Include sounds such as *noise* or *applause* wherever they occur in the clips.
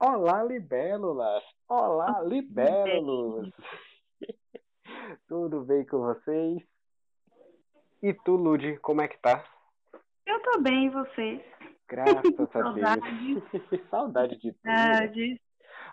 Olá, libélulas! Olá, libélulos! *laughs* Tudo bem com vocês? E tu, Ludi, como é que tá? Eu tô bem, e vocês? Graças a Saudades. *laughs* Deus. Saudade *laughs* de tudo. Saudades.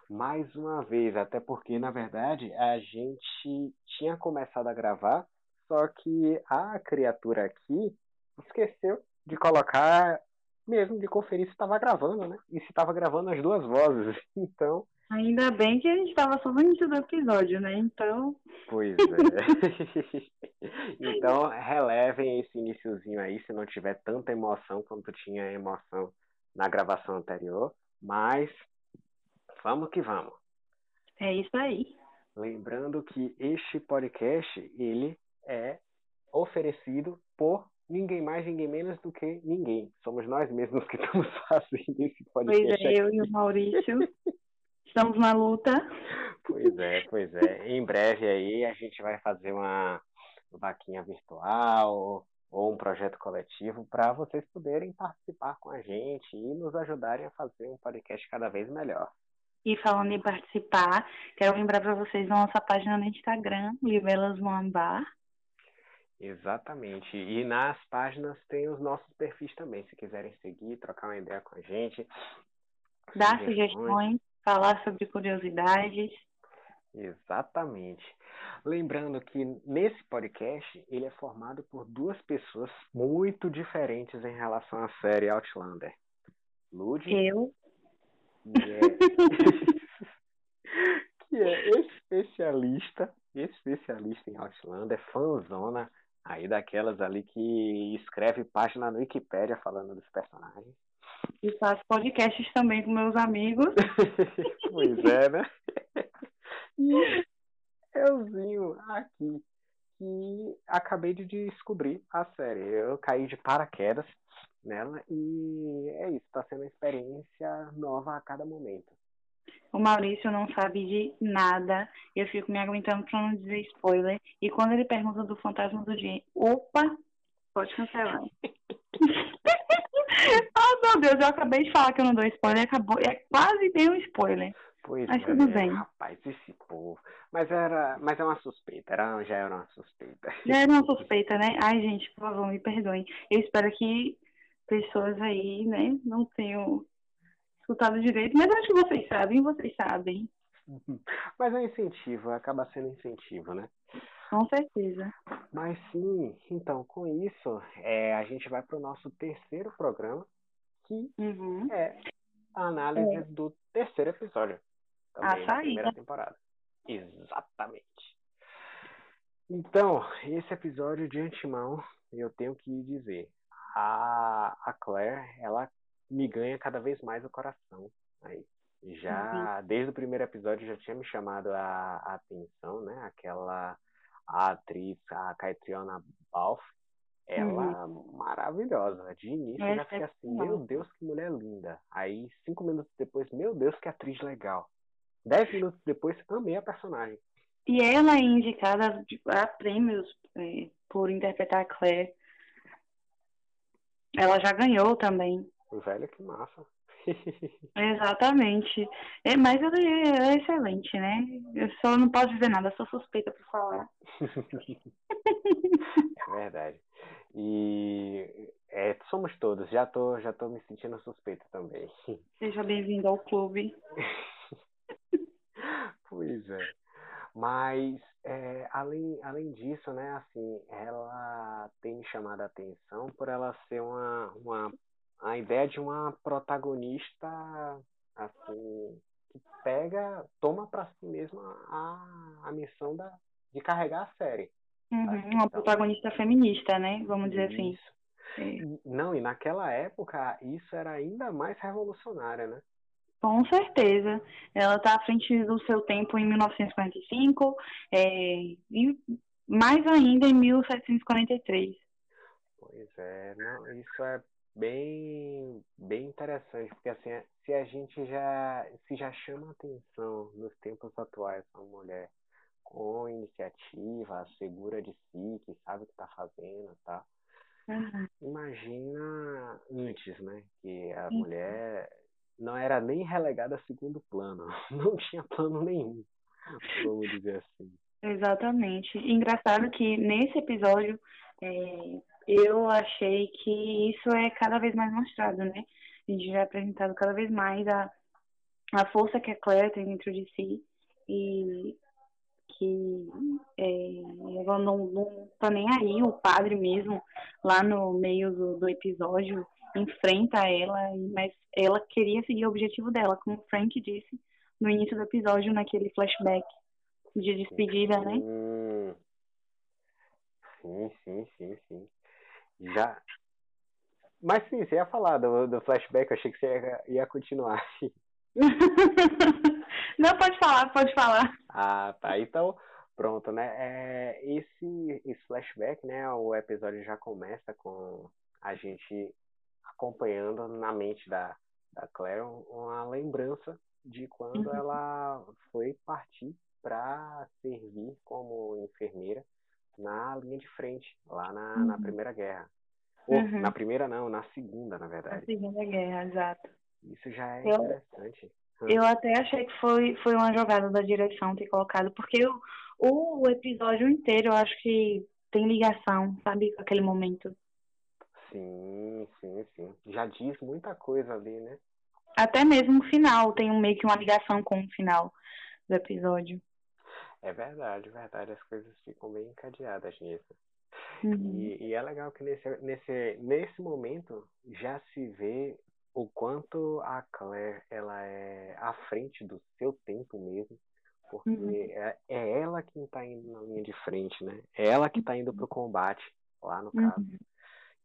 Mais uma vez, até porque, na verdade, a gente tinha começado a gravar, só que a criatura aqui esqueceu de colocar, mesmo de conferir se estava gravando, né? E se estava gravando as duas vozes. *laughs* Então, Ainda bem que a gente tava só no início do episódio, né? Então, Pois é. *laughs* então, relevem esse iniciozinho aí, se não tiver tanta emoção quanto tinha emoção na gravação anterior. Mas, vamos que vamos. é isso aí. Lembrando que este podcast, ele é oferecido por ninguém mais, ninguém menos do que ninguém. Somos nós mesmos que estamos *laughs* fazendo esse Pois podcast é, eu aqui. e o Maurício estamos na luta. Pois é, pois é. Em breve aí a gente vai fazer uma vaquinha virtual ou um projeto coletivo para vocês poderem participar com a gente e nos ajudarem a fazer um podcast cada vez melhor. E falando em participar, quero lembrar para vocês da nossa página no Instagram, Libelas Moambar. Exatamente. E nas páginas tem os nossos perfis também, se quiserem seguir, trocar uma ideia com a gente. Dar sugestões, falar sobre curiosidades. Exatamente. Lembrando que nesse podcast ele é formado por duas pessoas muito diferentes em relação à série Outlander. Lud, Eu. que é, *laughs* *laughs* que é especialista, especialista em Outlander, fanzona aí daquelas ali que escreve página no Wikipédia falando dos personagens. E faço podcasts também com meus amigos. *laughs* pois é, né? E euzinho aqui, que acabei de descobrir a série. Eu caí de paraquedas nela e é isso, tá sendo uma experiência nova a cada momento. O Maurício não sabe de nada. Eu fico me aguentando pra não dizer spoiler. E quando ele pergunta do Fantasma do Dia, opa, pode cancelar. ah, *laughs* meu Deus, eu acabei de falar que eu não dou spoiler. Acabou, é quase dei um spoiler. Pois Mas é, tudo bem. rapaz, esse povo. Mas era, mas é uma suspeita, era, já era uma suspeita. Já era uma suspeita, né? Ai, gente, por favor, me perdoem. Eu espero que pessoas aí, né, não tenham escutado direito. Mas acho que vocês sabem, vocês sabem. Mas é incentivo, acaba sendo incentivo, né? Com certeza. Mas sim, então, com isso, é, a gente vai para o nosso terceiro programa, que Uhum. é a análise É. do terceiro episódio. A Também da saída. primeira temporada. Exatamente. Então, esse episódio de antemão, eu tenho que dizer, a, a Claire, ela me ganha cada vez mais o coração. Aí, já, desde o primeiro episódio, já tinha me chamado a, a atenção, né? Aquela a atriz, a Caitriona Balfe, ela maravilhosa. De início, eu já fiquei assim, meu Deus, que mulher linda. Aí, cinco minutos depois, meu Deus, que atriz legal. Dez minutos depois, amei a personagem. E ela é indicada tipo, a prêmios eh, por interpretar a Claire. Ela já ganhou também. Velho, que massa. *laughs* Exatamente. É, mas ela é, excelente, né? Eu só não posso dizer nada, sou suspeita por falar. *laughs* É verdade. E é, somos todos. Já tô, já tô me sentindo suspeito também. *laughs* Seja bem-vindo ao clube. Pois é. Mas é, além, além disso, né, assim, ela tem me chamado a atenção por ela ser uma, uma a ideia de uma protagonista assim que pega, toma para si mesma a, a missão da, de carregar a série. Uhum, uma protagonista feminista, né? Vamos dizer assim. Isso. E- Não, e naquela época isso era ainda mais revolucionário, né? com certeza. Ela está à frente do seu tempo em 1945 é, e mais ainda em 1743. Pois é, não, isso é bem, bem interessante, porque assim, se a gente já, se já chama atenção nos tempos atuais uma mulher com iniciativa, segura de si, que sabe o que está fazendo, tá? Uhum. Imagina antes, né? Que a mulher não era nem relegada a segundo plano. *laughs* Não tinha plano nenhum, vamos dizer assim. Exatamente. Engraçado que nesse episódio é, eu achei que isso é cada vez mais mostrado, né? A gente já é apresentado cada vez mais a, a força que a Claire tem dentro de si e que é, ela não, não tá nem aí, o padre mesmo, lá no meio do, do episódio, enfrenta ela, mas ela queria seguir o objetivo dela, como o Frank disse no início do episódio, naquele flashback de despedida, né? Sim, sim, sim, sim. Já. Mas sim, você ia falar do, do flashback, eu achei que você ia, ia continuar. *laughs* Não, pode falar, pode falar. Ah, tá. Então, pronto, né? É, esse, esse flashback, né? O episódio já começa com a gente acompanhando na mente da, da Claire uma lembrança de quando uhum. ela foi partir para servir como enfermeira na linha de frente, lá na, uhum. na Primeira Guerra. Ou, uhum. Na primeira não, na segunda, na verdade. Na Segunda Guerra, exato. Isso já é eu, interessante. Eu até achei que foi, foi uma jogada da direção ter colocado, porque o, o episódio inteiro eu acho que tem ligação, sabe, com aquele momento. Sim, sim, sim. Já diz muita coisa ali, né? Até mesmo o final tem um, meio que uma ligação com o final do episódio. É verdade, verdade. As coisas ficam bem encadeadas nisso. Uhum. E, e, é legal que nesse, nesse, nesse momento já se vê o quanto a Claire ela é à frente do seu tempo mesmo, porque uhum. é, é, ela quem está indo na linha de frente, né? É ela que está indo pro combate, lá no caso. Uhum.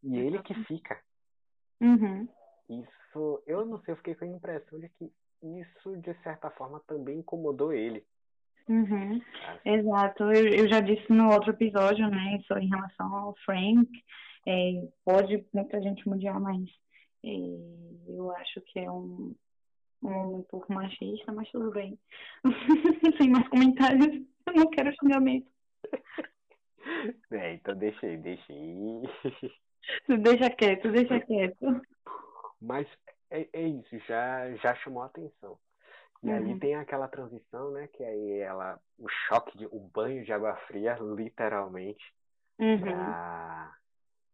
E ele que fica. Uhum. Isso, eu não sei, eu fiquei com a impressão de que isso, de certa forma, também incomodou ele. Uhum. Exato, eu, eu já disse no outro episódio, né, em relação ao Frank, é, pode muita gente mudar, mas é, eu acho que é um, um, um pouco machista, mas tudo bem. *laughs* Sem mais comentários, eu não quero xingamento. *laughs* É, então deixa aí, deixa aí. deixa quieto, deixa *laughs* quieto. Mas é, é isso, já, já chamou a atenção. E uhum. aí tem aquela transição, né? Que aí ela. O choque, de, o banho de água fria, literalmente. Uhum. Pra,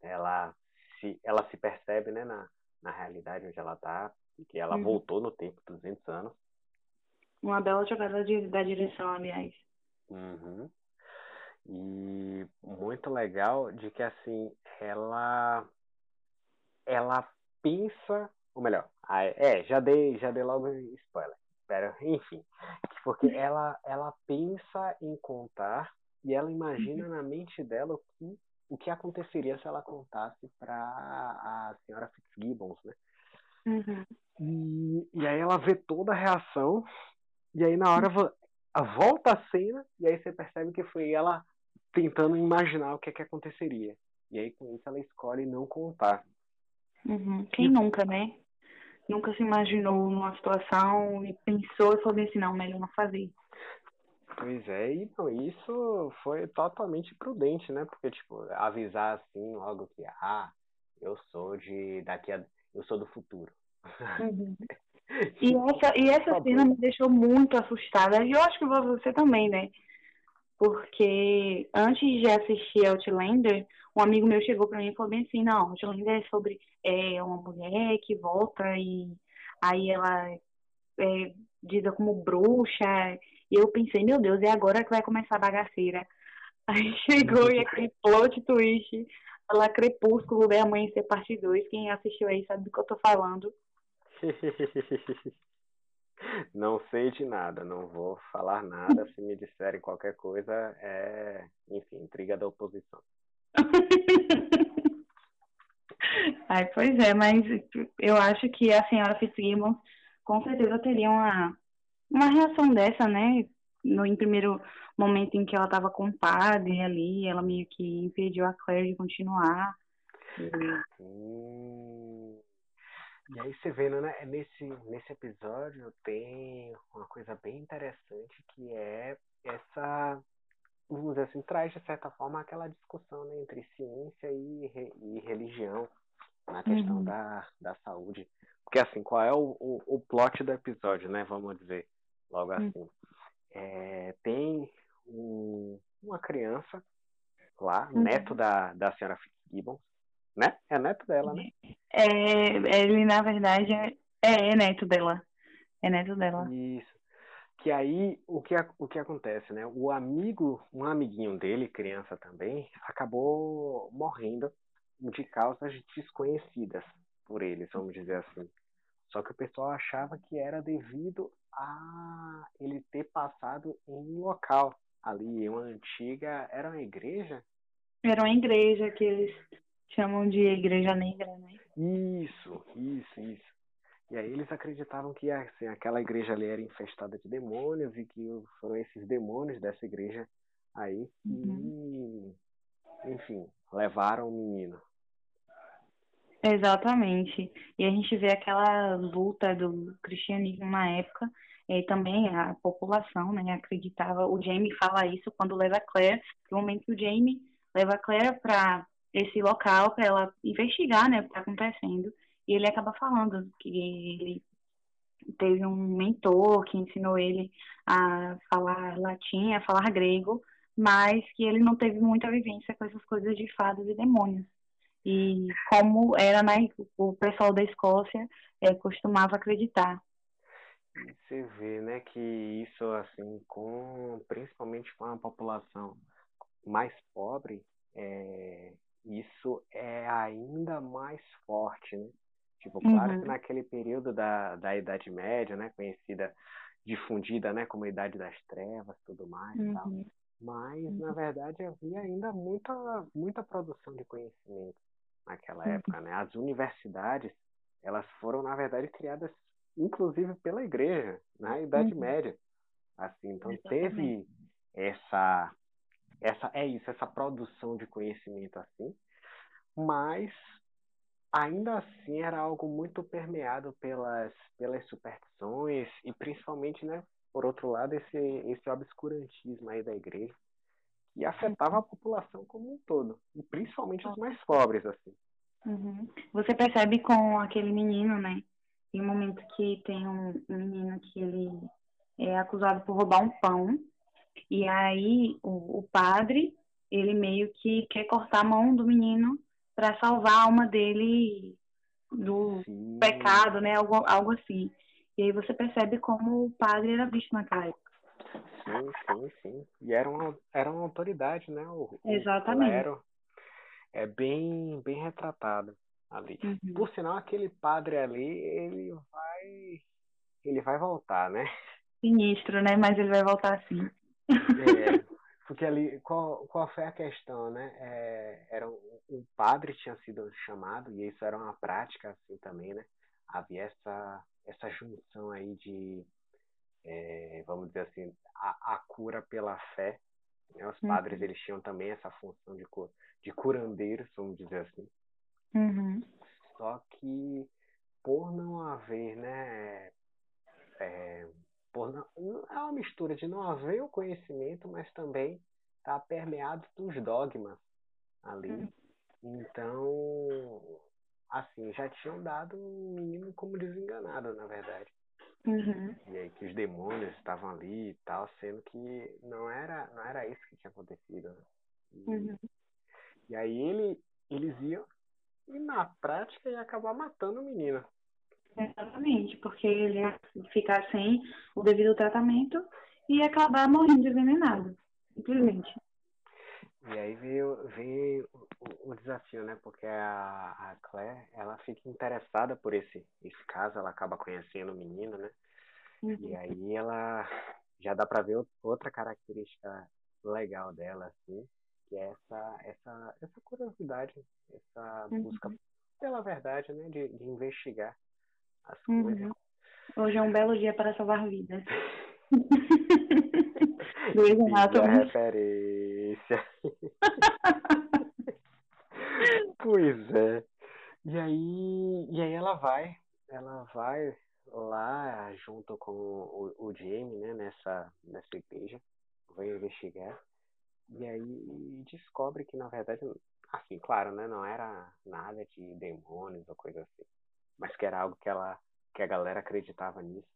ela, se, ela se percebe, né, na, na realidade onde ela tá. Que ela uhum. voltou no tempo, 200 anos. Uma bela jogada de, da direção, aliás. Uhum. E muito legal de que assim, ela ela pensa, ou melhor, é, já dei, já dei logo spoiler espera, *laughs* enfim, porque ela ela pensa em contar e ela imagina uhum. na mente dela o que o que aconteceria se ela contasse para a senhora Fitzgibbons, né? Uhum. E, e aí ela vê toda a reação e aí na hora volta a cena e aí você percebe que foi ela tentando imaginar o que é que aconteceria. E aí com isso ela escolhe não contar. Uhum. Quem e... nunca, né? Nunca se imaginou numa situação e pensou e falou assim, não, melhor não fazer. Pois é, e não, isso foi totalmente prudente, né? Porque, tipo, avisar assim logo que, ah, eu sou de daqui a. eu sou do futuro. Uhum. *laughs* E essa, e essa cena me deixou muito assustada. E eu acho que você também, né? Porque antes de assistir Outlander, um amigo meu chegou para mim e falou bem assim, não, Outlander é sobre é, uma mulher que volta e aí ela é dita como bruxa. E eu pensei, meu Deus, é agora que vai começar a bagaceira. *laughs* Aí chegou e aquele plot twist, lá Crepúsculo, né, Amanhecer Parte 2. Quem assistiu aí sabe do que eu tô falando. *laughs* Não sei de nada, não vou falar nada. Se me disserem qualquer coisa, é, enfim, intriga da oposição. *laughs* Ai, pois é, mas eu acho que a senhora Fitzgibbon com certeza teria uma, uma reação dessa, né? No em primeiro momento em que ela estava com o padre ali, ela meio que impediu a Claire de continuar. E... Hum. E aí você vendo, né, nesse, nesse episódio tem uma coisa bem interessante que é essa, vamos dizer assim, traz de certa forma aquela discussão né, entre ciência e, e religião. na questão uhum. da, da saúde. Porque assim, qual é o, o, o plot do episódio, né? Vamos dizer logo uhum. assim. É, tem um, uma criança lá, uhum. neto da, da senhora Fitzgibbon, né? É neto dela, né? É, ele, na verdade, é, é, é neto dela. É neto dela. Isso. Que aí, o que, o que acontece, né? O amigo, um amiguinho dele, criança também, acabou morrendo de causas desconhecidas por eles, vamos dizer assim. Só que o pessoal achava que era devido a ele ter passado em um local ali, uma antiga. Era uma igreja? Era uma igreja que eles chamam de igreja negra, né? Isso, isso, isso. E aí eles acreditavam que assim, aquela igreja ali era infestada de demônios e que foram esses demônios dessa igreja aí que, uhum. enfim, levaram o menino. Exatamente. E a gente vê aquela luta do cristianismo na época, e também a população né, acreditava. O Jamie fala isso quando leva a Claire, no momento que o Jamie leva a Claire para esse local para ela investigar né, o que está acontecendo. E ele acaba falando que ele teve um mentor que ensinou ele a falar latim, a falar grego, mas que ele não teve muita vivência com essas coisas de fadas e demônios. E como era na, o pessoal da Escócia é, costumava acreditar. Você vê, né, que isso assim, com principalmente com a população mais pobre, é, isso é ainda mais forte, né? Tipo, claro uhum. que naquele período da, da Idade Média, né, conhecida, difundida, né, como a Idade das Trevas, tudo mais, uhum. tal. Mas uhum. na verdade havia ainda muita muita produção de conhecimento naquela época, né? As universidades, elas foram na verdade criadas inclusive pela igreja na Idade uhum. Média. Assim, então Exatamente. teve essa essa é isso, essa produção de conhecimento assim, mas ainda assim era algo muito permeado pelas, pelas superstições e principalmente, né, por outro lado, esse, esse obscurantismo aí da igreja que afetava a população como um todo, e principalmente os mais pobres, assim. Uhum. Você percebe com aquele menino, né, em um momento que tem um, um menino que ele é acusado por roubar um pão, e aí o, o padre, ele meio que quer cortar a mão do menino para salvar a alma dele do sim. pecado, né? Algo, algo assim. E aí você percebe como o padre era visto naquela época. Sim, sim, sim. E era uma, era uma autoridade, né? O, Exatamente. O é bem, bem retratado ali. Uhum. Por sinal, aquele padre ali, ele vai. Ele vai voltar, né? Sinistro, né? Mas ele vai voltar sim. É, porque ali, qual, qual foi a questão, né? É, era um, um, padre tinha sido chamado, e isso era uma prática assim também, né? Havia essa, essa junção aí de, é, vamos dizer assim, a, a cura pela fé. Né? Os padres, uhum. eles tinham também essa função de, de curandeiros, vamos dizer assim. Uhum. Só que, por não haver, né? É, não, é uma mistura de não haver o conhecimento, mas também está permeado dos dogmas ali. Uhum. Então, assim, já tinham dado o menino como desenganado, na verdade. Uhum. E aí que os demônios estavam ali e tal, sendo que não era, não era isso que tinha acontecido. Né? E, uhum. e aí ele, eles iam e na prática ia acabar matando o menino. Exatamente, porque ele ia ficar sem o devido tratamento e acabar morrendo envenenado, simplesmente. E aí veio, veio o, o, desafio, né? Porque a, a Claire, ela fica interessada por esse, esse caso, ela acaba conhecendo o menino, né? Uhum. E aí ela já dá para ver outra característica legal dela, assim, que é essa, essa, essa curiosidade, essa uhum. busca pela verdade, né? De, de investigar as uhum. Hoje é um belo dia para salvar vidas. *laughs* Luiz Renato. referência. *laughs* pois é. E aí, e aí ela vai, ela vai lá junto com o, o Jamie, né, nessa, nessa igreja, vai investigar. E aí descobre que, na verdade, assim, claro, né? Não era nada de demônios ou coisa assim. Mas que era algo que ela que a galera acreditava nisso.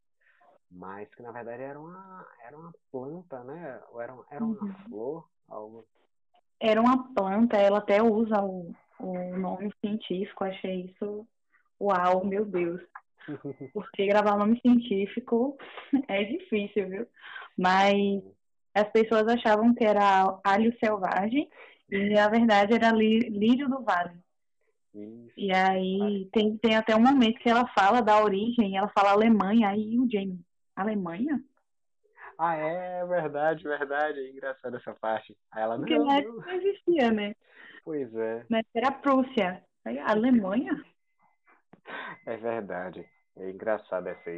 Mas que na verdade era uma, era uma planta, né? Ou era, era uma uhum. flor, algo. Era uma planta, ela até usa o, o nome científico, achei isso. Uau, meu Deus. *laughs* Porque gravar nome científico é difícil, viu? Mas as pessoas achavam que era alho selvagem e na verdade era lírio do vale. Isso. E aí tem, tem até um momento que ela fala da origem, ela fala Alemanha, aí o Jamie, Alemanha? Ah, é verdade, verdade. É engraçado essa parte. Aí ela Porque não, na época não existia, né? Pois é. Mas era Prússia. Aí, Alemanha? É verdade. É engraçado essa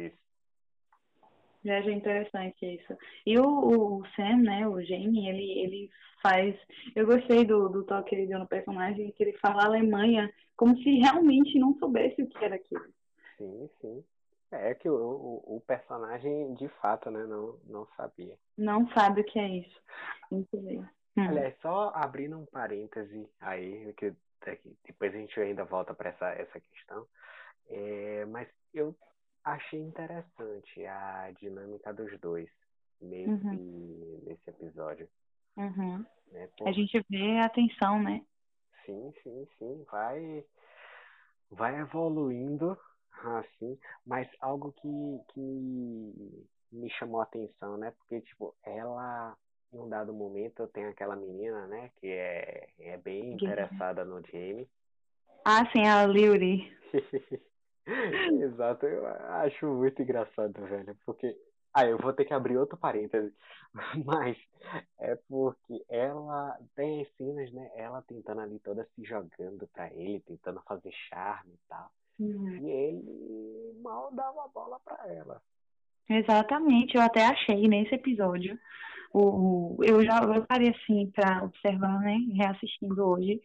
isso. Já é interessante isso. E o, o, Sam, né, o Jamie, ele, ele faz. Eu gostei do, do toque que ele deu no personagem, que ele fala Alemanha como se realmente não soubesse o que era aquilo. Sim, sim. É que o, o, o personagem, de fato, né, não, não sabia. Não sabe o que é isso. Muito bem. Hum. Aliás, só abrindo um parêntese aí, que depois a gente ainda volta para essa, essa questão. É, mas eu achei interessante a dinâmica dos dois nesse, uhum. nesse episódio. Uhum. Né? A gente vê a atenção, né? Sim, sim, sim. Vai, vai evoluindo assim, mas algo que, que me chamou a atenção, né? Porque, tipo, ela, em um dado momento, tem aquela menina, né? Que é, é bem interessada no Jamie. Ah, sim, a Lily. *laughs* Exato, eu acho muito engraçado, velho, porque. Ah, eu vou ter que abrir outro parêntese, *laughs* mas é porque ela tem as cenas, né? Ela tentando ali toda se jogando pra ele, tentando fazer charme e tal. Uhum. E ele mal dava a bola pra ela. Exatamente, eu até achei nesse episódio. O, eu já eu parei assim pra observar, né? Reassistindo hoje.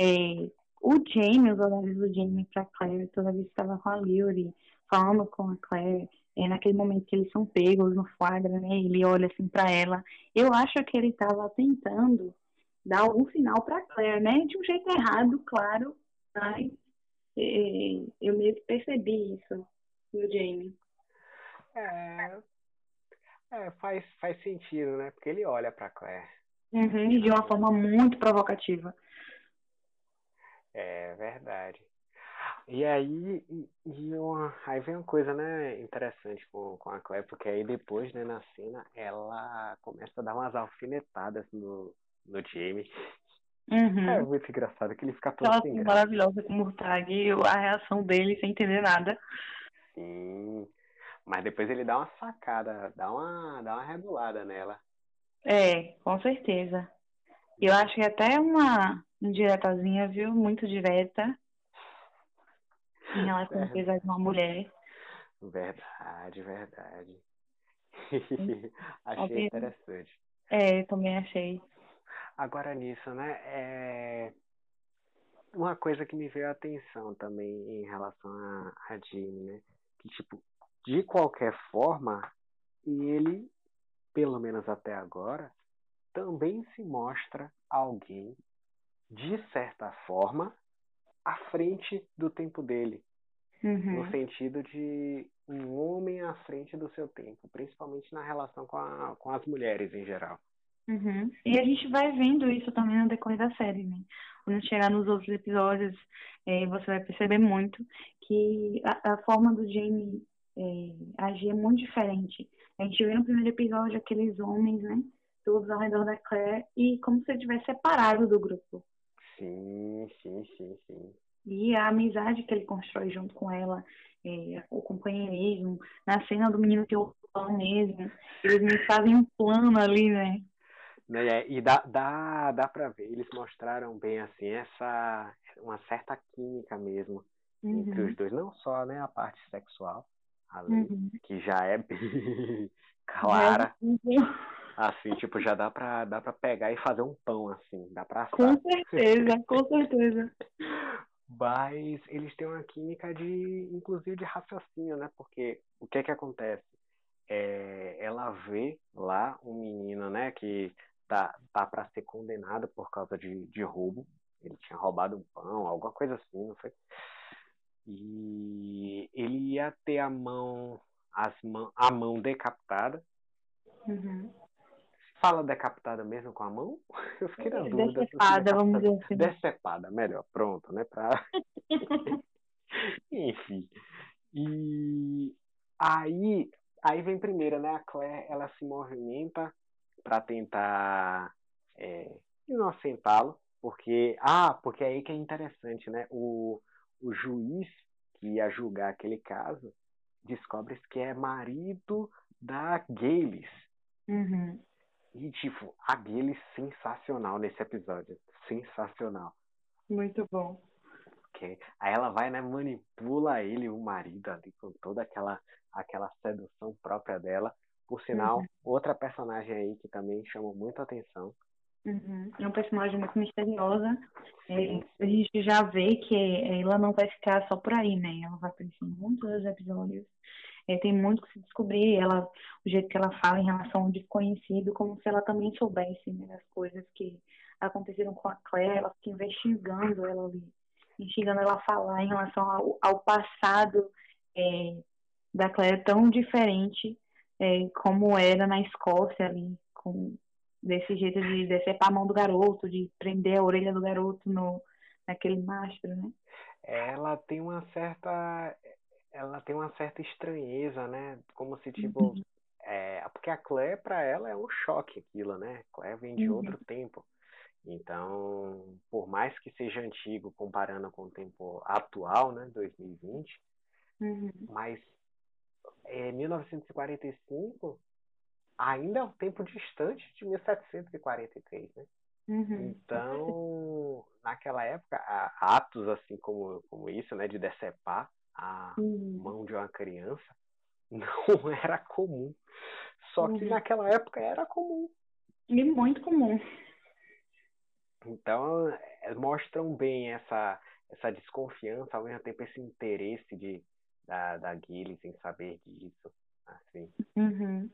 É, o Jamie, os olhares do Jamie pra Claire, toda vez que estava com a Lily, falando com a Claire, é naquele momento que eles são pegos no flagra, né? Ele olha assim para ela. Eu acho que ele estava tentando dar algum sinal para Claire, né? De um jeito errado, claro, mas é, eu meio que percebi isso no Jamie. É, é, faz, faz sentido, né? Porque ele olha para Claire. Uhum, de uma forma muito provocativa. É verdade. E aí, e, e uma, aí vem uma coisa, né, interessante com, com a Claire, porque aí depois, né, na cena, ela começa a dar umas alfinetadas no, no Jamie. Uhum. É muito engraçado que ele fica todo Ela assim, maravilhosa com o Murtag, a reação dele sem entender nada. Sim, mas depois ele dá uma sacada, dá uma, dá uma regulada nela. É, com certeza. Eu acho que até uma indiretazinha, viu? Muito direta. Em relação a pesar de uma mulher. Verdade, verdade. *laughs* achei interessante. É, também achei. Agora nisso, né? É... Uma coisa que me veio a atenção também em relação a, a Jimmy, né? Que, tipo, de qualquer forma, ele, pelo menos até agora, também se mostra alguém, de certa forma, à frente do tempo dele. Uhum. No sentido de um homem à frente do seu tempo, principalmente na relação com, a, com as mulheres em geral. Uhum. E a gente vai vendo isso também no decorrer da série, né? Quando chegar nos outros episódios, é, você vai perceber muito que a, a forma do Jamie é, agir é muito diferente. A gente vê no primeiro episódio aqueles homens, né? todos ao redor da Claire e como se ele tivesse separado do grupo. Sim, sim, sim, sim. E a amizade que ele constrói junto com ela, é, o companheirismo, na cena do menino que eu falo mesmo, eles me fazem um plano ali, né? né? E dá, dá, dá pra ver, eles mostraram bem assim, essa uma certa química mesmo uhum. entre os dois, não só né, a parte sexual, ali, uhum. que já é bem *laughs* clara. É. Assim, tipo, já dá pra, dá pra pegar e fazer um pão, assim, dá pra assar. Com certeza, com certeza. Mas eles têm uma química de, inclusive, de raciocínio, né? Porque o que é que acontece? É, ela vê lá um menino, né, que tá, tá para ser condenado por causa de, de roubo. Ele tinha roubado um pão, alguma coisa assim, não foi? E ele ia ter a mão, as mão, a mão decapitada. Uhum. Fala decapitada mesmo com a mão? *laughs* Eu fiquei na dúvida. Decepada, vamos dizer assim. Decepada, melhor, pronto, né? Pra... *laughs* Enfim. E aí, aí vem primeiro, né? A Claire, ela se movimenta para tentar é, inocentá-lo, porque ah, porque é aí que é interessante, né? O, o juiz que ia julgar aquele caso descobre que é marido da Gales. Uhum. E, tipo, a Gales sensacional nesse episódio. Sensacional. Muito bom. Okay. Aí ela vai, né, manipula ele, o marido ali, com toda aquela, aquela sedução própria dela. Por sinal, uhum. outra personagem aí que também chamou muita atenção. Uhum. É um personagem muito misteriosa. É, a gente já vê que ela não vai ficar só por aí, né? Ela vai aparecer em muitos episódios. É, tem muito que se descobrir. Ela, o jeito que ela fala em relação ao desconhecido, como se ela também soubesse né, das coisas que aconteceram com a Claire. Ela fica investigando ela ali, instigando ela a falar em relação ao, ao passado é, da Claire tão diferente é, como era na Escócia ali, com desse jeito de decepar a mão do garoto, de prender a orelha do garoto no naquele mastro, né? Ela tem uma certa ela tem uma certa estranheza, né? Como se tipo uhum. é, porque a Claire para ela é um choque aquilo, né? Claire vem de uhum. outro tempo. Então, por mais que seja antigo comparando com o tempo atual, né, 2020, uhum. mas é, 1945 ainda é um tempo distante de 1743, né? Uhum. Então, naquela época, atos assim como, como isso, né, de decepar a uhum. mão de uma criança, *laughs* não era comum. Só que uhum. naquela época era comum. E muito comum. Então, é, mostram bem essa, essa desconfiança, ao mesmo tempo esse interesse de, da, da Gilles em saber disso. Assim. Uhum.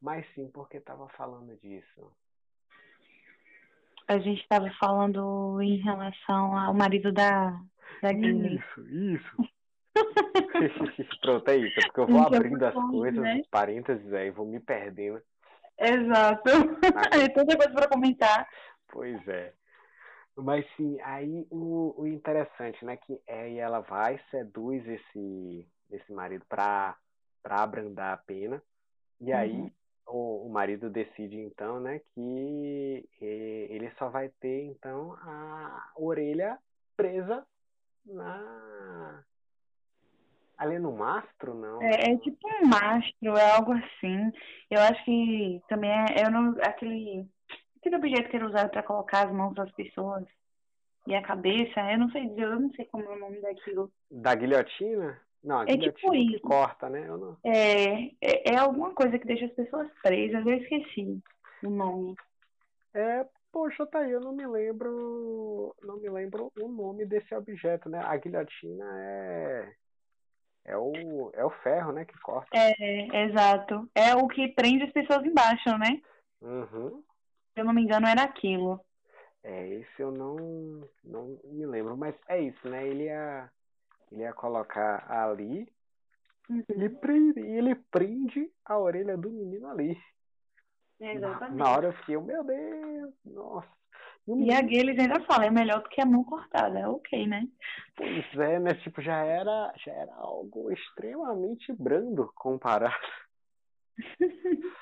Mas sim, porque estava falando disso. A gente estava falando em relação ao marido da, da Gilles. Isso, isso. *laughs* Pronto, é isso. É porque eu vou abrindo as coisas, né? os parênteses aí, vou me perdendo. Exato. Aí *laughs* tanta coisa para comentar. Pois é. Mas sim, aí o, o interessante, né, que é ela vai, seduz esse, esse marido para abrandar a pena. E aí uhum. o, o, marido decide então, né, que ele só vai ter então a orelha presa na ali no mastro, não? É, é tipo um mastro, é algo assim. Eu acho que também é, não, aquele aquele objeto que era usado para colocar as mãos das pessoas e a cabeça, eu não sei dizer, eu não sei como é o nome daquilo. Da guilhotina? Não, a é tipo isso. corta, né? Não... é, é, é alguma coisa que deixa as pessoas presas, eu esqueci o nome. É, poxa, tá aí, eu não me lembro, não me lembro o nome desse objeto, né? A guilhotina é é o é o ferro, né, que corta. É, exato. É o que prende as pessoas embaixo, né? Uhum. Se eu não me engano, era aquilo. É, esse eu não não me lembro, mas é isso, né? Ele ia ele ia colocar ali uhum. e prende, ele prende a orelha do menino ali. exatamente. Na, na hora eu fiquei, meu Deus, nossa. E, e a Gilles ainda fala, é melhor do que a mão cortada, é ok, né? Pois é, né? Tipo, já era, já era algo extremamente brando comparado. *laughs*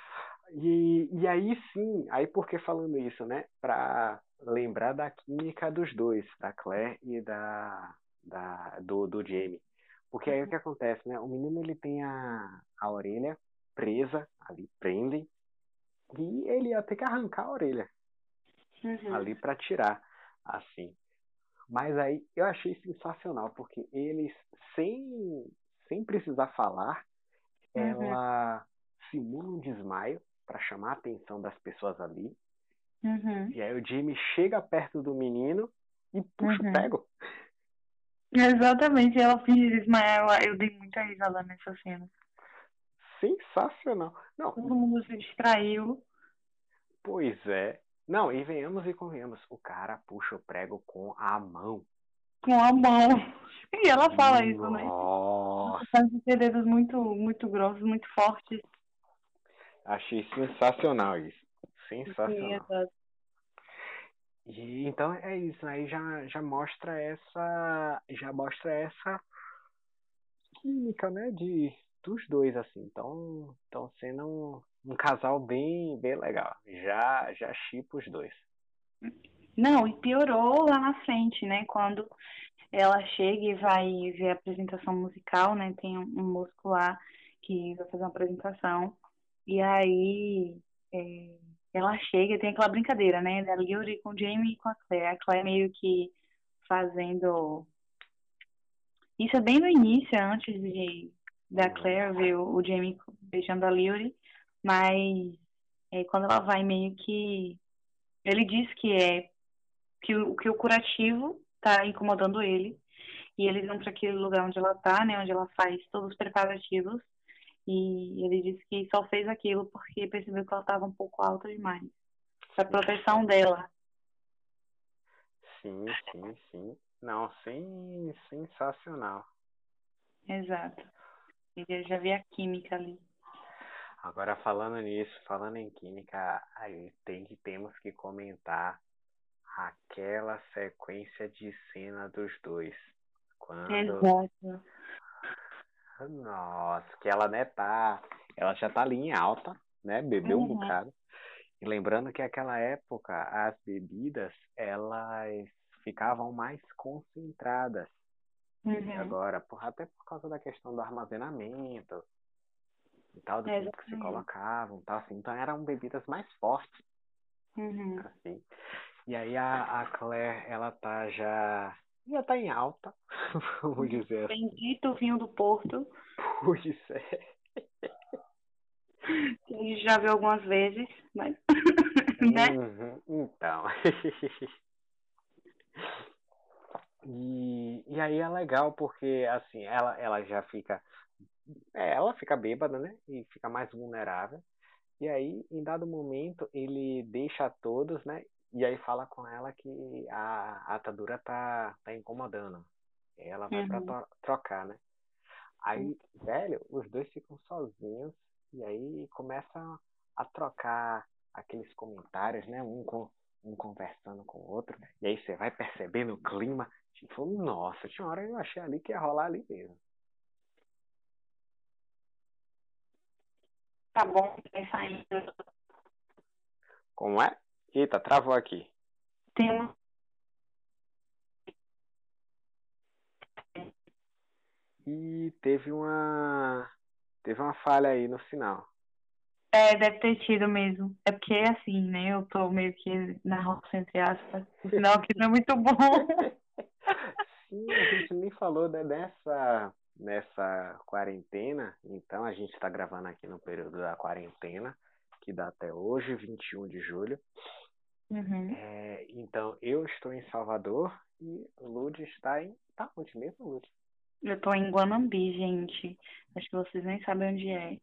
e, e aí sim, aí por que falando isso, né? Pra lembrar da química dos dois, da Claire e da, da, do, do Jamie. Porque aí o que acontece, né? O menino ele tem a, a orelha presa, ali prendem, e ele ia ter que arrancar a orelha uhum. ali para tirar, assim. Mas aí eu achei sensacional, porque eles, sem, sem precisar falar, uhum. ela simula um desmaio para chamar a atenção das pessoas ali. Uhum. E aí o Jamie chega perto do menino e puxa uhum. o pego. Exatamente, ela finge desmaiar. Eu dei muita risada nessa cena. Sensacional. Não. Todo mundo se distraiu. Pois é. Não, e venhamos e convenhamos. O cara puxa o prego com a mão. Com a mão. E ela fala isso, né? Nossa. Faz dedos muito, muito grossos, muito fortes. Achei sensacional isso. Sim, Sensacional. exato. E então é isso, aí já, já mostra essa. Já mostra essa química, né? De, dos dois, assim. Então, estão sendo um, casal bem, bem legal. Já, já chipo os dois. Não, e piorou lá na frente, né? Quando ela chega e vai ver a apresentação musical, né? Tem um, um músico lá que vai fazer uma apresentação. E aí é, ela chega e tem aquela brincadeira, né? Da Yuri com o Jamie e com a Claire. A Claire meio que fazendo. Isso é bem no início, antes de da Claire ver o, Jamie beijando a Yuri. Mas é, quando ela vai meio que. Ele diz que é que o, que o curativo tá incomodando ele. E eles vão para aquele lugar onde ela tá, né? Onde ela faz todos os preparativos. E ele disse que só fez aquilo porque percebeu que ela estava um pouco alta demais. Pra proteção dela. Sim, sim, sim. Não, sim, sensacional. Exato. Ele já vê a química ali. Agora falando nisso, falando em química, aí tem que temos que comentar aquela sequência de cena dos dois. Quando Exato. Nossa, que ela, né, tá. Ela já tá ali em alta, né? Bebeu um Uhum. bocado. E lembrando que naquela época as bebidas, elas ficavam mais concentradas. Uhum. agora, por, até por causa da questão do armazenamento e tal, do tempo que se colocavam, tal, assim. Então eram bebidas mais fortes, Uhum. assim. E aí a, a Claire, ela tá já. Já tá em alta, *laughs* vamos dizer assim. Bendito vinho do Porto, *laughs* Pois é. que a gente já viu algumas vezes, mas. *laughs* né? Uhum, Então. E, e aí é legal porque assim, ela, ela já fica. É, ela fica bêbada, né? E fica mais vulnerável. E aí, em dado momento, ele deixa todos, né? E aí fala com ela que a, atadura tá, tá incomodando. Ela vai pra Uhum. tro- trocar, né? Aí, velho, os dois ficam sozinhos e aí começam a trocar aqueles comentários, né? Um, com, um conversando com o outro. E aí você vai percebendo o clima. Tipo, nossa, tinha uma hora que eu achei ali que ia rolar ali mesmo. Tá bom, vai saindo. Como é? Eita, travou aqui. Tem uma. E teve uma. Teve uma falha aí no final. É, deve ter tido mesmo. É porque assim, né? Eu tô meio que na roça, entre aspas. O sinal aqui não é muito bom. *laughs* Sim, a gente nem falou né, dessa, nessa quarentena. Então a gente está gravando aqui no período da quarentena, que dá até hoje, 21 de julho. Uhum. É, então eu estou em Salvador e o Lud está em. Tá onde mesmo, Lud? Eu tô em Guanambi, gente. Acho que vocês nem sabem onde é.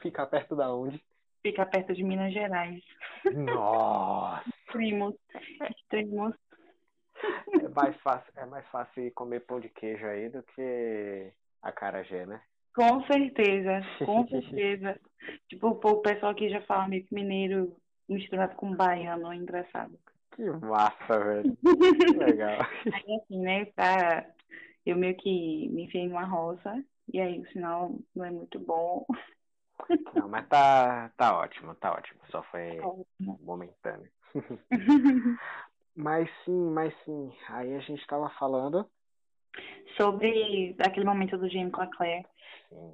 Fica perto da onde? Fica perto de Minas Gerais. Nossa! *laughs* Primos. Primos. É mais fácil, é mais fácil comer pão de queijo aí do que a carajé, né? Com certeza, com *laughs* certeza. tipo, o pessoal aqui já fala meio que mineiro misturado com baiano, é engraçado. Que massa, velho. *laughs* Que legal. Aí assim, né, pra... eu meio que me enfiei numa roça, e aí o sinal não é muito bom. Não, mas tá, tá ótimo, tá ótimo. Só foi Ótimo. momentâneo. *laughs* Mas sim, mas sim. Aí a gente tava falando. Sobre aquele momento do Jamie com a Claire,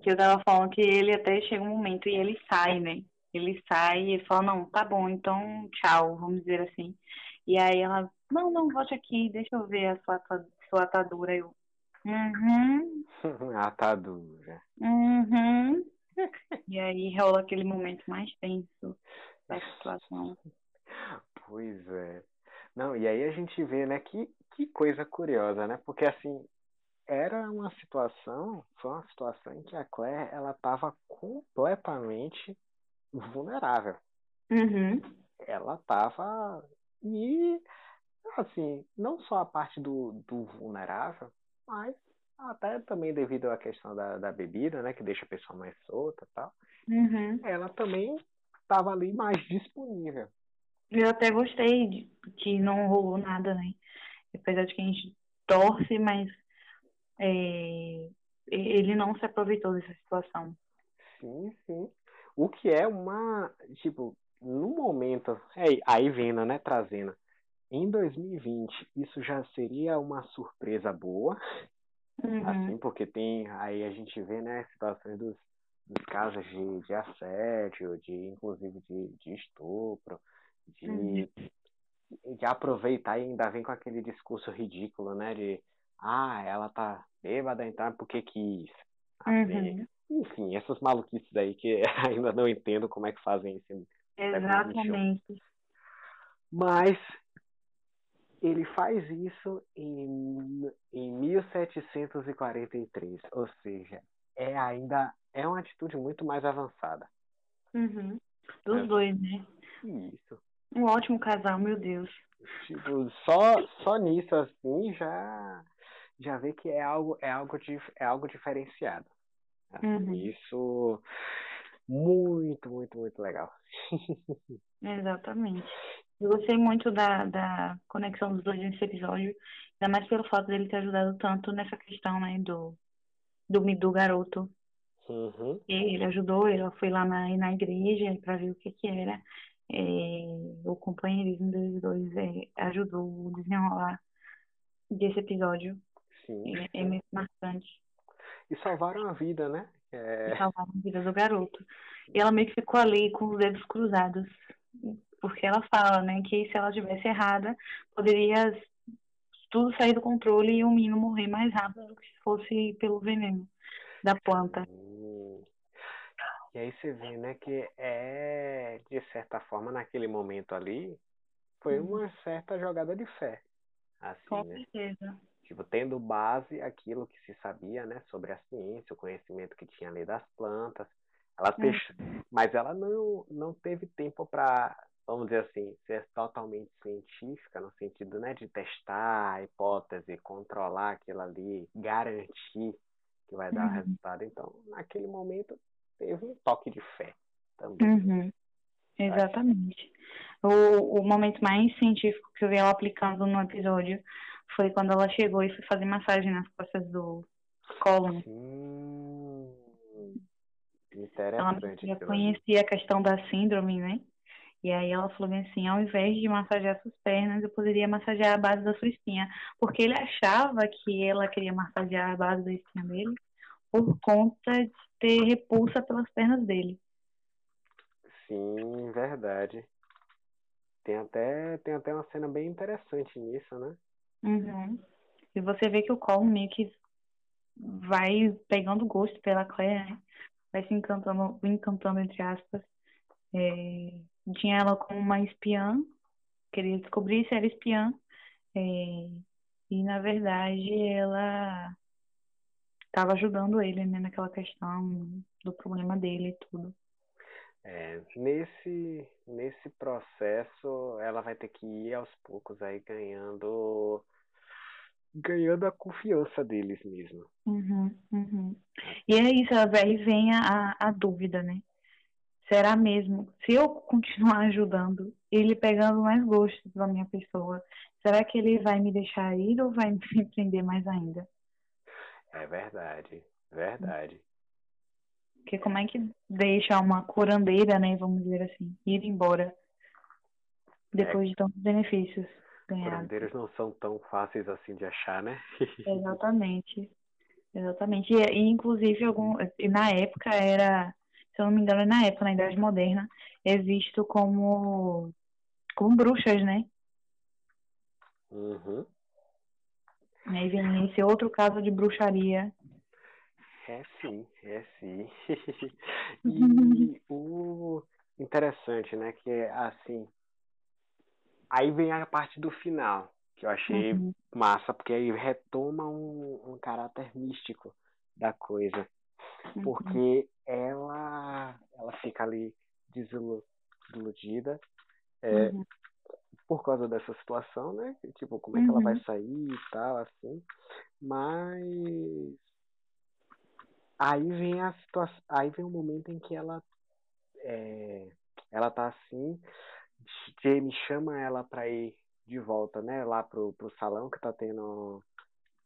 que eu tava falando que ele até chega um momento e ele sai, né? Ele sai e ele fala, não, tá bom, então tchau, vamos dizer assim. E aí ela, não, não, volte aqui, deixa eu ver a sua, sua atadura. Eu, uhum, *laughs* Atadura. uhum. *laughs* E aí rola aquele momento mais tenso da situação. Pois é. Não, e aí a gente vê, né, que, que coisa curiosa, né? Porque assim, era uma situação, foi uma situação em que a Claire, ela tava completamente vulnerável. Uhum. ela tava. E, assim, não só a parte do, do vulnerável, mas até também devido à questão da, da bebida, né? Que deixa a pessoa mais solta tal. Uhum. Ela também estava ali mais disponível. Eu até gostei de que não rolou nada, né? Apesar de que a gente torce, mas é, ele não se aproveitou dessa situação. Sim, sim. O que é uma, tipo, no momento, é, aí vendo, né, trazendo, em 2020, isso já seria uma surpresa boa, Uhum. assim, porque tem, aí a gente vê, né, situações dos, dos casos de, de assédio, de, inclusive, de, de estupro, de, Uhum. de aproveitar e ainda vem com aquele discurso ridículo, né, de, ah, ela tá bêbada, então é porque quis. Assim, Uhum. enfim, essas maluquices aí que *laughs* ainda não entendo como é que fazem isso. Exatamente. Mas ele faz isso em, em 1743, ou seja, é ainda é uma atitude muito mais avançada. Uhum. Dos É. dois, né? Isso. Um ótimo casal, meu Deus. Tipo, só só nisso assim já já vê que é algo é algo dif- é algo diferenciado. Assim, Uhum. Isso muito, muito, muito legal. *laughs* Exatamente. Eu gostei muito da, da conexão dos dois nesse episódio, ainda mais pelo fato dele ter ajudado tanto nessa questão, né, do, do, do garoto. Uhum. Ele ajudou, ela foi lá na, na igreja para ver o que que era. É, o companheirismo deles dois é, ajudou o desenrolar desse episódio. Sim. É, é muito marcante. E salvaram a vida, né? É, E salvar a vida do garoto. E ela meio que ficou ali com os dedos cruzados. Porque ela fala, né, que se ela tivesse errada, poderia tudo sair do controle e o menino morrer mais rápido do que se fosse pelo veneno da planta. E aí você vê, né, que é, de certa forma, naquele momento ali, foi Uhum. uma certa jogada de fé. Assim, Com né? certeza. Tipo, tendo base aquilo que se sabia, né, sobre a ciência, o conhecimento que tinha ali das plantas. Ela teix- Mas ela não, não teve tempo para, vamos dizer assim, ser totalmente científica, no sentido, né, de testar a hipótese, controlar aquilo ali, garantir que vai dar Uhum. resultado. Então, naquele momento, teve um toque de fé também. Uhum. Exatamente. O, o momento mais científico que eu vi ela aplicando no episódio foi quando ela chegou e foi fazer massagem nas costas do Colin. Hum, Ela interessante. já conhecia a questão da síndrome, né? E aí ela falou bem assim, ao invés de massagear suas pernas, eu poderia massagear a base da sua espinha. Porque ele achava que ela queria massagear a base da espinha dele por conta de ter repulsa pelas pernas dele. Sim, verdade. Tem até, tem até uma cena bem interessante nisso, né? Uhum. E você vê que o Colin meio que vai pegando gosto pela Claire, né? Vai se encantando, encantando entre aspas. É, tinha ela como uma espiã, queria descobrir se era espiã. É, e na verdade ela estava ajudando ele, né, naquela questão do problema dele e tudo. É, nesse, nesse processo, ela vai ter que ir aos poucos aí ganhando ganhando a confiança deles mesmo. Uhum, uhum. E é isso, aí vem a, a dúvida, né? Será mesmo? Se eu continuar *laughs* ajudando, ele pegando mais gosto pela minha pessoa, será que ele vai me deixar ir ou vai *laughs* me prender mais ainda? É verdade, verdade. Porque como é que deixa uma curandeira, né, vamos dizer assim, ir embora depois de tantos benefícios ganhados? Curandeiros não são tão fáceis assim de achar, né? *laughs* Exatamente. Exatamente. E, e, inclusive, algum, e na época era, se eu não me engano, na época, na Idade Moderna, é visto como, como bruxas, né? Uhum. E aí vem esse outro caso de bruxaria. É sim, é sim. *laughs* e *laughs* o interessante, né, que é assim, aí vem a parte do final, que eu achei Uhum. massa, porque aí retoma um, um caráter místico da coisa. Uhum. Porque ela ela fica ali desilu- desiludida, É, uhum. Por causa dessa situação, né? Tipo, como é que ela vai uhum. sair e tal, assim. Mas aí vem a situação. Aí vem o um momento em que ela é, ela tá assim, Jamie chama ela pra ir de volta, né, lá pro, pro salão que tá tendo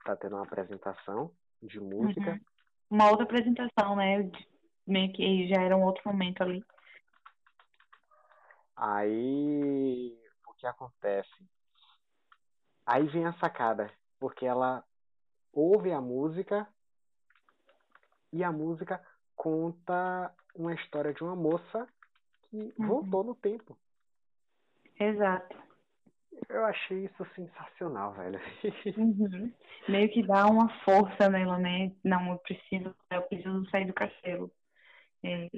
tá tendo uma apresentação de música. Uhum. Uma outra apresentação, né? Meio que já era um outro momento ali. Aí o que acontece? Aí vem a sacada, porque ela ouve a música e a música conta uma história de uma moça que uhum. voltou no tempo. Exato. Eu achei isso sensacional, velho. *laughs* Uhum. Meio que dá uma força nela, né? Não, eu preciso, eu preciso sair do castelo. É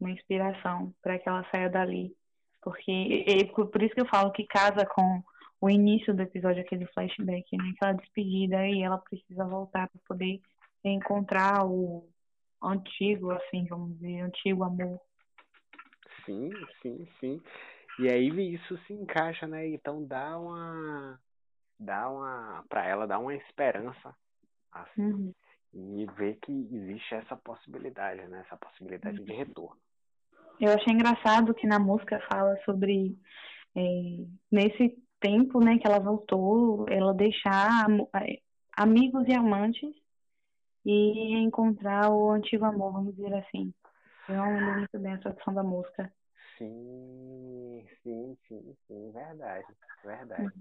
uma inspiração para que ela saia dali. Porque é por isso que eu falo que casa com o início do episódio, aquele flashback, né? Aquela despedida e ela precisa voltar para poder encontrar o antigo, assim, vamos dizer, antigo amor. Sim, sim, sim. E aí isso se encaixa, né? Então dá uma dá uma para ela dá uma esperança assim uhum. e ver que existe essa possibilidade, né? Essa possibilidade uhum. de retorno. Eu achei engraçado que na música fala sobre é, nesse tempo, né, que ela voltou, ela deixar é, amigos e amantes e encontrar o antigo amor, vamos dizer assim. Eu não lembro muito bem a tradução da música. Sim, sim, sim, sim, verdade, verdade.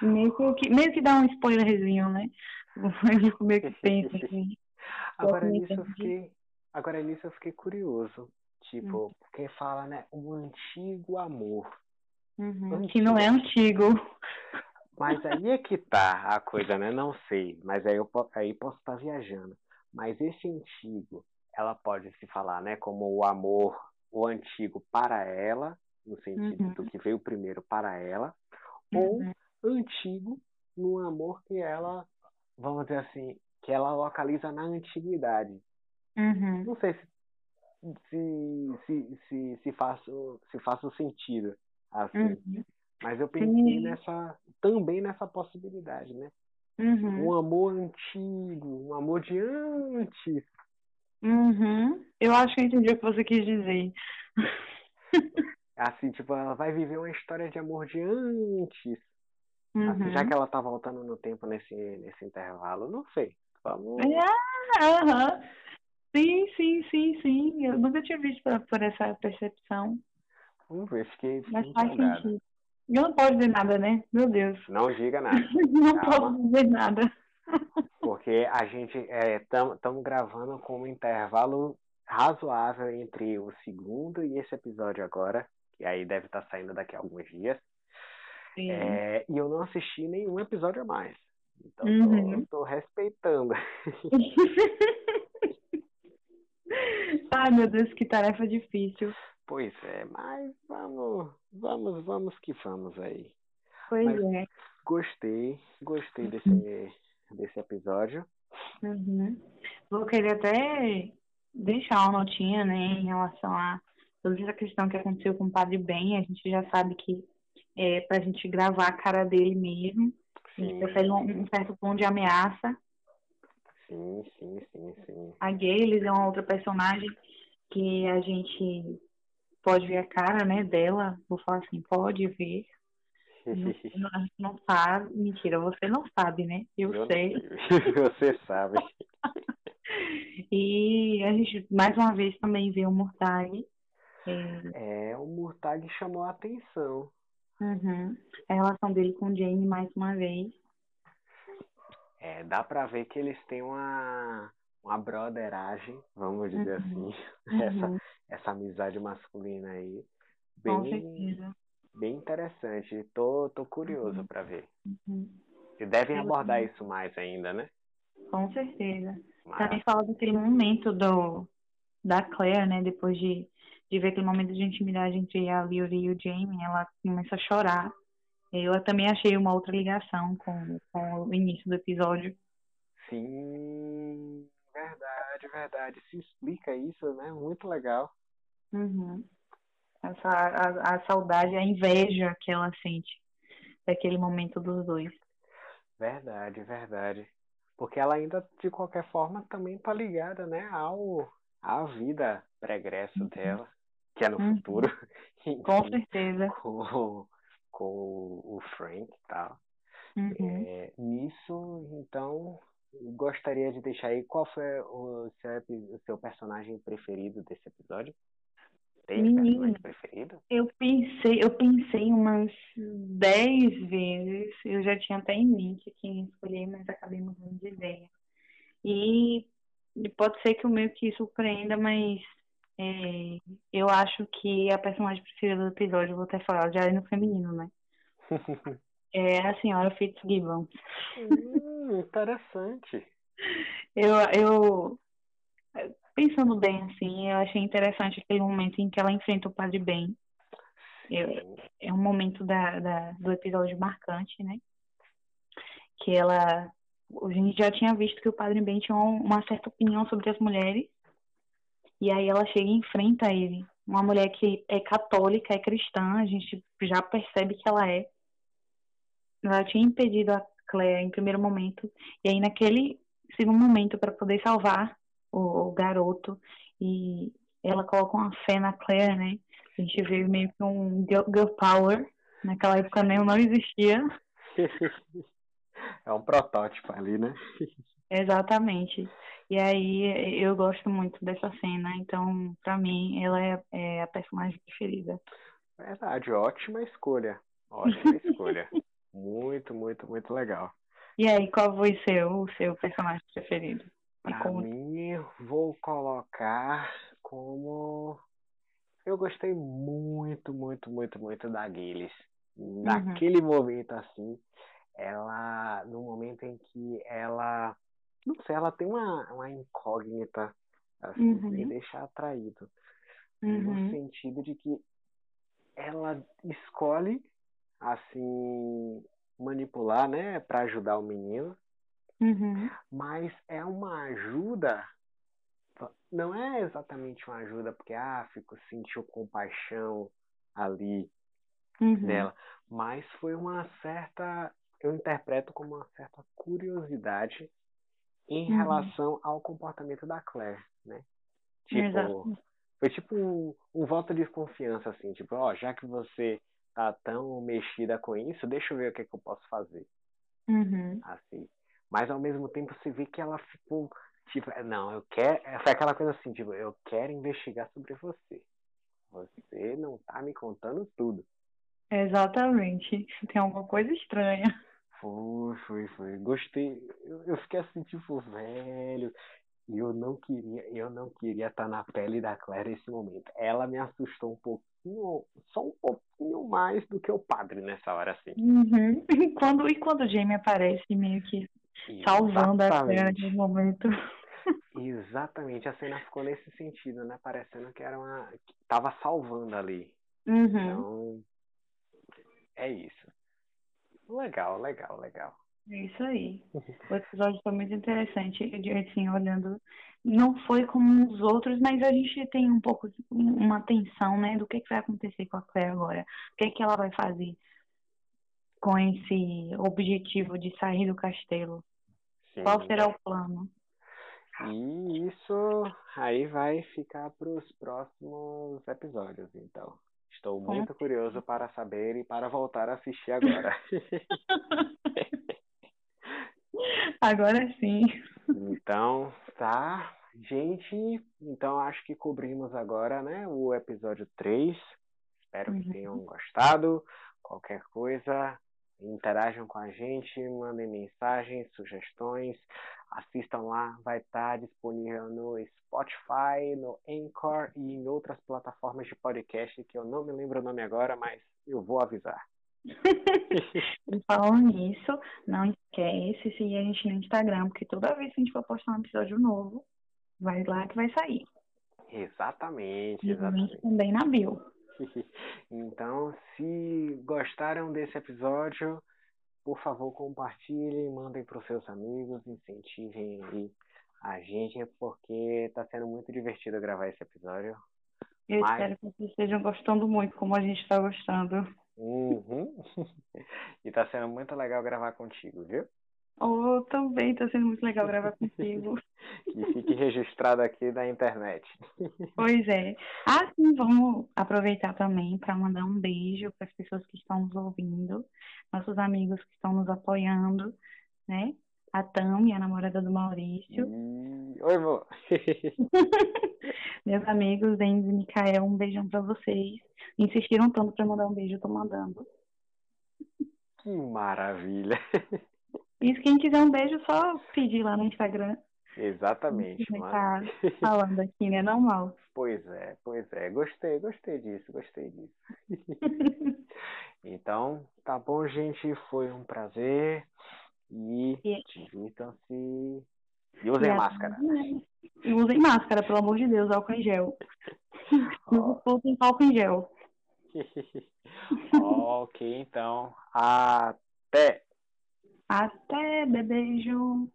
Meio que, meio que dá um spoilerzinho, né? *laughs* meio que pensa *laughs* assim. agora nisso eu fiquei, agora nisso eu fiquei curioso. Tipo, hum. porque fala, né, o antigo amor. Uhum, antigo. Que não é antigo. Mas aí é que tá a coisa, né? Não sei. Mas aí eu aí posso estar viajando. Mas esse antigo, ela pode se falar, né? Como o amor, o antigo para ela, no sentido uhum. do que veio primeiro para ela, uhum. ou antigo no amor que ela, vamos dizer assim, que ela localiza na antiguidade. Uhum. Não sei se se, se, se, se, faça, se faça sentido assim. Uhum. Mas eu pensei Sim. nessa também nessa possibilidade, né? Uhum. Um amor antigo, um amor de antes. Uhum. Eu acho que eu entendi o que você quis dizer. Assim, tipo, ela vai viver uma história de amor de antes. Uhum. Assim, já uhum. que ela tá voltando no tempo nesse, nesse intervalo, não sei. Vamos. É, uhum. Sim, sim, sim, sim. Eu nunca tinha visto por, por essa percepção. Vamos ver, fiquei. Mas faz sentido. Eu não posso dizer nada, né? Meu Deus. Não diga nada. *laughs* não Calma. posso dizer nada. Porque a gente estamos é, gravando com um intervalo razoável entre o segundo e esse episódio agora, que aí deve estar tá saindo daqui a alguns dias. É, e eu não assisti nenhum episódio a mais. Então uhum. tô, tô respeitando. *laughs* Ai, meu Deus, que tarefa difícil. Pois é, mas vamos, vamos, vamos que vamos aí. Pois mas é. Gostei, gostei desse, uhum. Desse episódio. Uhum. Vou querer até deixar uma notinha, né, em relação a toda essa questão que aconteceu com o Padre Ben. A gente já sabe que é pra gente gravar a cara dele mesmo. Sim. A gente prefere um, um certo tom de ameaça. Sim, sim, sim, sim. A Gaylis é uma outra personagem que a gente pode ver a cara, né, dela. Vou falar assim, pode ver. Não, *laughs* a gente não sabe. Mentira, você não sabe, né? Eu, Eu sei. *laughs* você sabe. *laughs* e a gente, mais uma vez, também vê o Murtag. É, é o Murtag chamou a atenção. Uhum. A relação dele com o Jane, mais uma vez. É, dá pra ver que eles têm uma, uma brotheragem, vamos dizer uhum. assim. Essa, uhum essa amizade masculina aí. Bem, bem interessante. Tô, tô curioso para ver. Uhum. E devem abordar isso mais ainda, né? Com certeza. Mas... Também fala daquele momento do, da Claire, né? Depois de, de ver aquele momento de intimidade entre a Lily e o Jamie, ela começa a chorar. Eu também achei uma outra ligação com, com o início do episódio. Sim, verdade, verdade. Se explica isso, né? Muito legal. Uhum. Tá a, a, a saudade, a inveja que ela sente daquele momento dos dois. Verdade, verdade. Porque ela ainda, de qualquer forma, também tá ligada, né, ao, à vida pregressa uhum. dela, que é no uhum. futuro. *laughs* Com certeza. Com, com o Frank e tal. Uhum. É, nisso, então, gostaria de deixar aí qual foi o seu, o seu personagem preferido desse episódio? Menino, preferido? Eu pensei, eu pensei umas dez vezes, eu já tinha até em mente quem escolher, mas acabei mudando de ideia. E pode ser que o meio que surpreenda, mas é, eu acho que a personagem preferida do episódio, vou até falar, já é no feminino, né? *laughs* é a senhora Fitzgibbon. Hum, interessante. *laughs* Eu, eu pensando bem, assim, eu achei interessante aquele momento em que ela enfrenta o Padre Ben. Eu, é um momento da, da, do episódio marcante, né? Que ela. A gente já tinha visto que o Padre Ben tinha uma certa opinião sobre as mulheres. E aí ela chega e enfrenta ele. Uma mulher que é católica, é cristã, a gente já percebe que ela é. Ela tinha impedido a Claire em primeiro momento. E aí, naquele segundo momento, para poder salvar o, o garoto e ela coloca uma fé na Claire, né? A gente vê meio que um girl power. Naquela época nem não existia. *laughs* É um protótipo ali, né? *laughs* Exatamente. E aí eu gosto muito dessa cena, então para mim ela é, é, a personagem preferida. Verdade, ótima escolha. Ótima *laughs* escolha. muito, muito, muito legal. E aí, qual foi seu, o seu personagem preferido? Pra mim, vou colocar como. Eu gostei muito, muito, muito, muito da Gilles. Uhum. Naquele uhum. momento assim, ela. No momento em que ela. Não sei, ela tem uma, uma incógnita, assim, uhum. me deixa atraído. Uhum. No sentido de que ela escolhe, assim, manipular, né, para ajudar o menino. Uhum. Mas é uma ajuda, não é exatamente uma ajuda porque, ah, fico sentiu compaixão ali uhum. dela, mas foi uma certa, eu interpreto como uma certa curiosidade em uhum. relação ao comportamento da Claire, né? Tipo, Exato. foi tipo um, um voto de confiança, assim, tipo, ó, já que você tá tão mexida com isso, deixa eu ver o que, é que eu posso fazer. Uhum. Assim mas ao mesmo tempo você vê que ela ficou tipo, não, eu quero, foi aquela coisa assim, tipo, eu quero investigar sobre você. Você não tá me contando tudo. Exatamente. Tem alguma coisa estranha. Foi, foi, foi. Gostei. Eu, eu fiquei assim, tipo, velho. E eu não queria, eu não queria estar tá na pele da Claire nesse momento. Ela me assustou um pouquinho, só um pouquinho mais do que o padre nessa hora, assim. Uhum. E quando, e quando o Jamie aparece meio que salvando a cena naquele momento. *laughs* Exatamente, a cena ficou nesse sentido, né? Parecendo que era uma. que tava salvando ali. Uhum. Então. É isso. Legal, legal, legal. É isso aí. O episódio foi muito interessante, assim, olhando. Não foi como os outros, mas a gente tem um pouco uma tensão, né, do que, que vai acontecer com a Claire agora. O que, que ela vai fazer com esse objetivo de sair do castelo. Sim. Qual será o plano? E isso aí vai ficar para os próximos episódios, então. Estou muito curioso para saber e para voltar a assistir agora. *laughs* agora sim. Então, tá. Gente, então acho que cobrimos agora, né, o episódio 3. Espero que uhum. tenham gostado. Qualquer coisa, interajam com a gente, mandem mensagens, sugestões, assistam lá, vai estar disponível no Spotify, no Anchor e em outras plataformas de podcast que eu não me lembro o nome agora, mas eu vou avisar. *laughs* e falando nisso, não esquece de seguir a gente no Instagram, porque toda vez que a gente for postar um episódio novo, vai lá que vai sair. Exatamente, exatamente. E também na bio. *laughs* Então, se gostaram desse episódio, por favor, compartilhem, mandem para os seus amigos, incentivem aí a gente, porque está sendo muito divertido gravar esse episódio. Eu Mas... espero que vocês estejam gostando muito, como a gente está gostando. Uhum. *laughs* e tá sendo muito legal gravar contigo, viu? Oh, também tá sendo muito legal gravar contigo. *laughs* que fique registrado aqui na internet. pois é. Ah, sim, vamos aproveitar também para mandar um beijo para as pessoas que estão nos ouvindo, nossos amigos que estão nos apoiando, né? A Tami, a namorada do Maurício. Oi, amor. *laughs* Meus amigos, Denis e Micael, um beijão para vocês. Insistiram tanto para mandar um beijo, eu tô mandando. Que maravilha. E quem quiser um beijo, só pedir lá no Instagram. Exatamente. Tá *laughs* falando aqui, né? Normal. Pois é, pois é. Gostei, gostei disso, gostei disso. *laughs* então, tá bom, gente. Foi um prazer. E divirtam-se. E usem e máscara. E usem máscara, pelo amor de Deus, álcool em gel. *laughs* Não usem álcool em gel. ok, então. Até! Até, beijo.